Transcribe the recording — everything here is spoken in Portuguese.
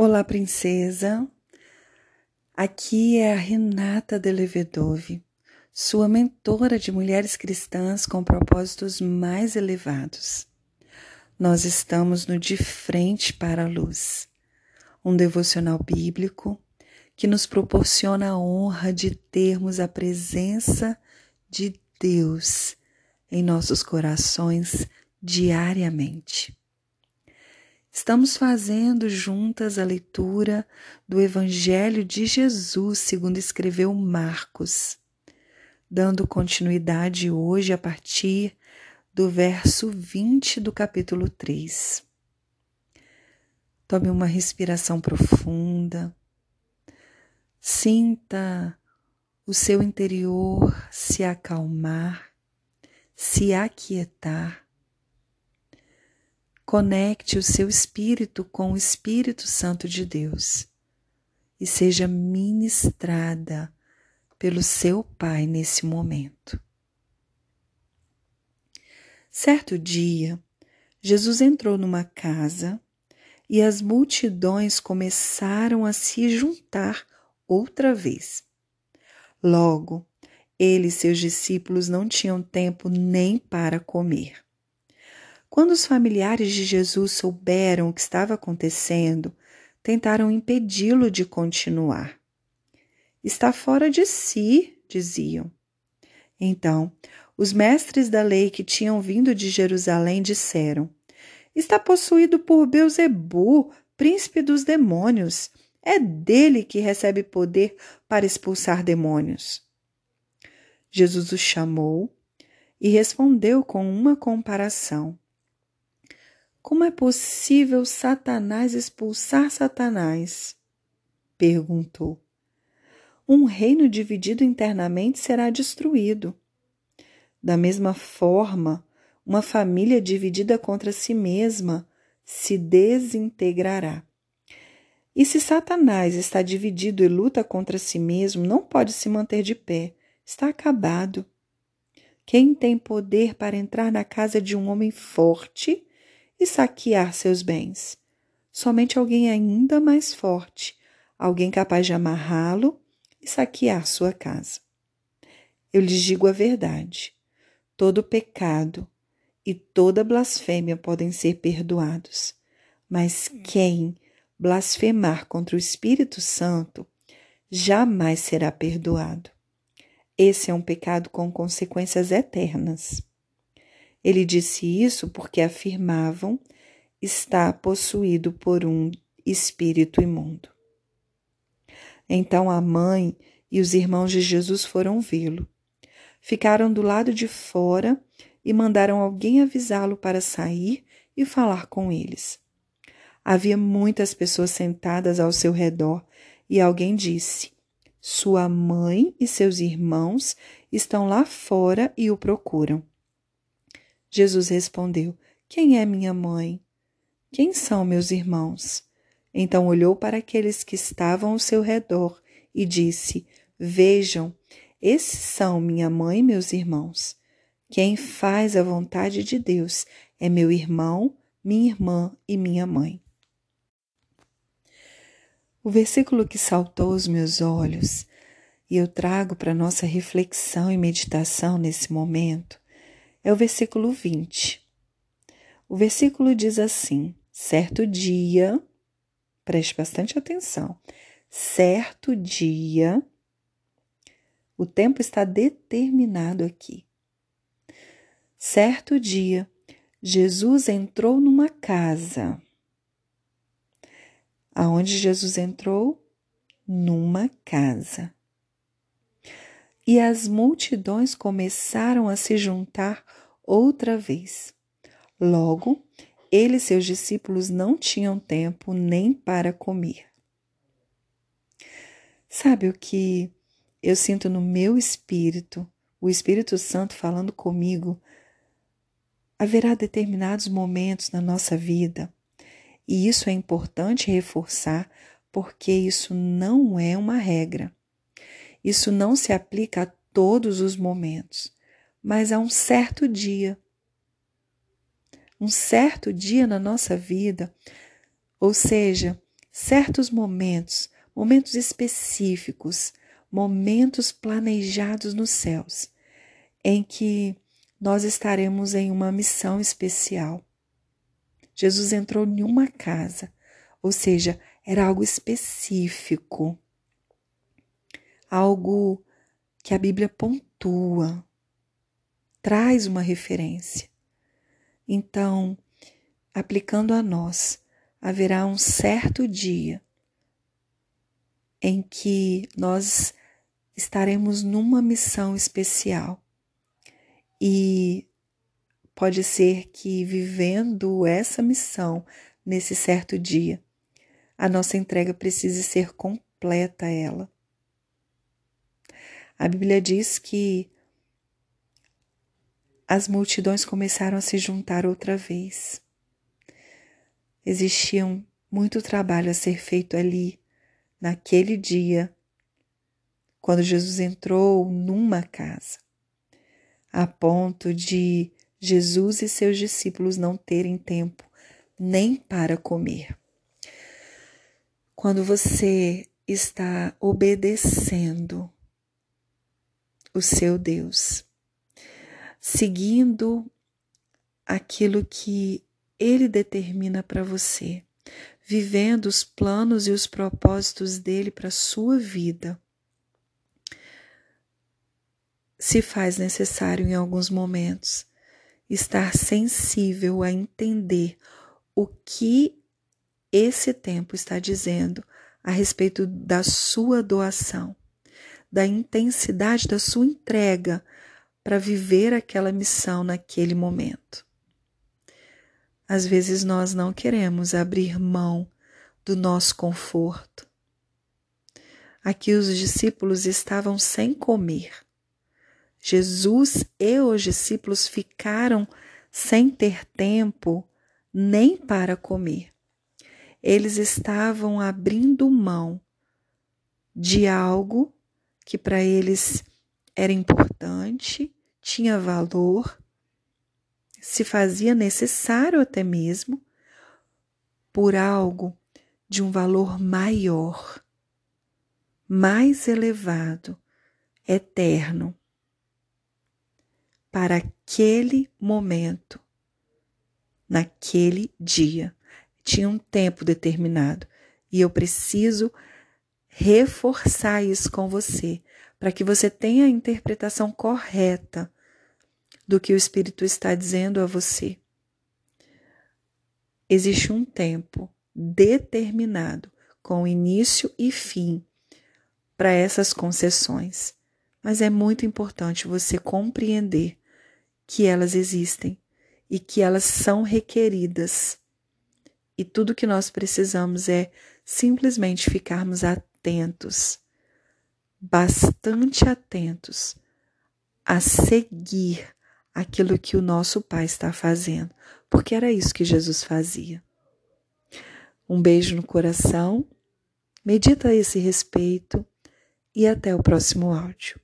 Olá, princesa. Aqui é a Renata Delevedove, sua mentora de mulheres cristãs com propósitos mais elevados. Nós estamos no De Frente para a Luz, um devocional bíblico que nos proporciona a honra de termos a presença de Deus em nossos corações diariamente. Estamos fazendo juntas a leitura do Evangelho de Jesus, segundo escreveu Marcos, dando continuidade hoje a partir do verso 20 do capítulo 3. Tome uma respiração profunda, sinta o seu interior se acalmar, se aquietar Conecte o seu espírito com o Espírito Santo de Deus e seja ministrada pelo seu Pai nesse momento. Certo dia, Jesus entrou numa casa e as multidões começaram a se juntar outra vez. Logo, ele e seus discípulos não tinham tempo nem para comer. Quando os familiares de Jesus souberam o que estava acontecendo, tentaram impedi-lo de continuar. Está fora de si, diziam. Então, os mestres da lei que tinham vindo de Jerusalém disseram: Está possuído por Beuzebu, príncipe dos demônios. É dele que recebe poder para expulsar demônios. Jesus o chamou e respondeu com uma comparação. Como é possível Satanás expulsar Satanás? perguntou. Um reino dividido internamente será destruído. Da mesma forma, uma família dividida contra si mesma se desintegrará. E se Satanás está dividido e luta contra si mesmo, não pode se manter de pé, está acabado. Quem tem poder para entrar na casa de um homem forte e saquear seus bens. Somente alguém ainda mais forte, alguém capaz de amarrá-lo e saquear sua casa. Eu lhes digo a verdade: todo pecado e toda blasfêmia podem ser perdoados, mas quem blasfemar contra o Espírito Santo jamais será perdoado. Esse é um pecado com consequências eternas. Ele disse isso porque afirmavam estar possuído por um espírito imundo. Então a mãe e os irmãos de Jesus foram vê-lo. Ficaram do lado de fora e mandaram alguém avisá-lo para sair e falar com eles. Havia muitas pessoas sentadas ao seu redor e alguém disse: Sua mãe e seus irmãos estão lá fora e o procuram. Jesus respondeu: Quem é minha mãe? Quem são meus irmãos? Então olhou para aqueles que estavam ao seu redor e disse: Vejam, esses são minha mãe e meus irmãos. Quem faz a vontade de Deus é meu irmão, minha irmã e minha mãe. O versículo que saltou aos meus olhos e eu trago para nossa reflexão e meditação nesse momento é o versículo 20. O versículo diz assim: certo dia, preste bastante atenção, certo dia, o tempo está determinado aqui. Certo dia, Jesus entrou numa casa. Aonde Jesus entrou? Numa casa e as multidões começaram a se juntar outra vez. Logo, ele e seus discípulos não tinham tempo nem para comer. Sabe o que eu sinto no meu espírito, o Espírito Santo falando comigo? Haverá determinados momentos na nossa vida, e isso é importante reforçar, porque isso não é uma regra. Isso não se aplica a todos os momentos, mas a um certo dia. Um certo dia na nossa vida, ou seja, certos momentos, momentos específicos, momentos planejados nos céus, em que nós estaremos em uma missão especial. Jesus entrou em uma casa, ou seja, era algo específico, algo que a Bíblia pontua, traz uma referência. Então, aplicando a nós, haverá um certo dia em que nós estaremos numa missão especial. E pode ser que vivendo essa missão nesse certo dia, a nossa entrega precise ser completa a ela. A Bíblia diz que as multidões começaram a se juntar outra vez. Existia muito trabalho a ser feito ali, naquele dia, quando Jesus entrou numa casa, a ponto de Jesus e seus discípulos não terem tempo nem para comer. Quando você está obedecendo o seu Deus, seguindo aquilo que Ele determina para você, vivendo os planos e os propósitos dele para a sua vida. Se faz necessário em alguns momentos estar sensível a entender o que esse tempo está dizendo a respeito da sua doação, da intensidade da sua entrega para viver aquela missão naquele momento. Às vezes nós não queremos abrir mão do nosso conforto. Aqui os discípulos estavam sem comer. Jesus e os discípulos ficaram sem ter tempo nem para comer. Eles estavam abrindo mão de algo que para eles era importante tinha valor, se fazia necessário até mesmo por algo de um valor maior, mais elevado, eterno, para aquele momento, naquele dia. Tinha um tempo determinado e eu preciso reforçar isso com você, para que você tenha a interpretação correta do que o Espírito está dizendo a você. Existe um tempo determinado, com início e fim, para essas concessões, mas é muito importante você compreender que elas existem e que elas são requeridas. E tudo que nós precisamos é simplesmente ficarmos atentos, bastante atentos a seguir aquilo que o nosso Pai está fazendo, porque era isso que Jesus fazia. Um beijo no coração, medita a esse respeito e até o próximo áudio.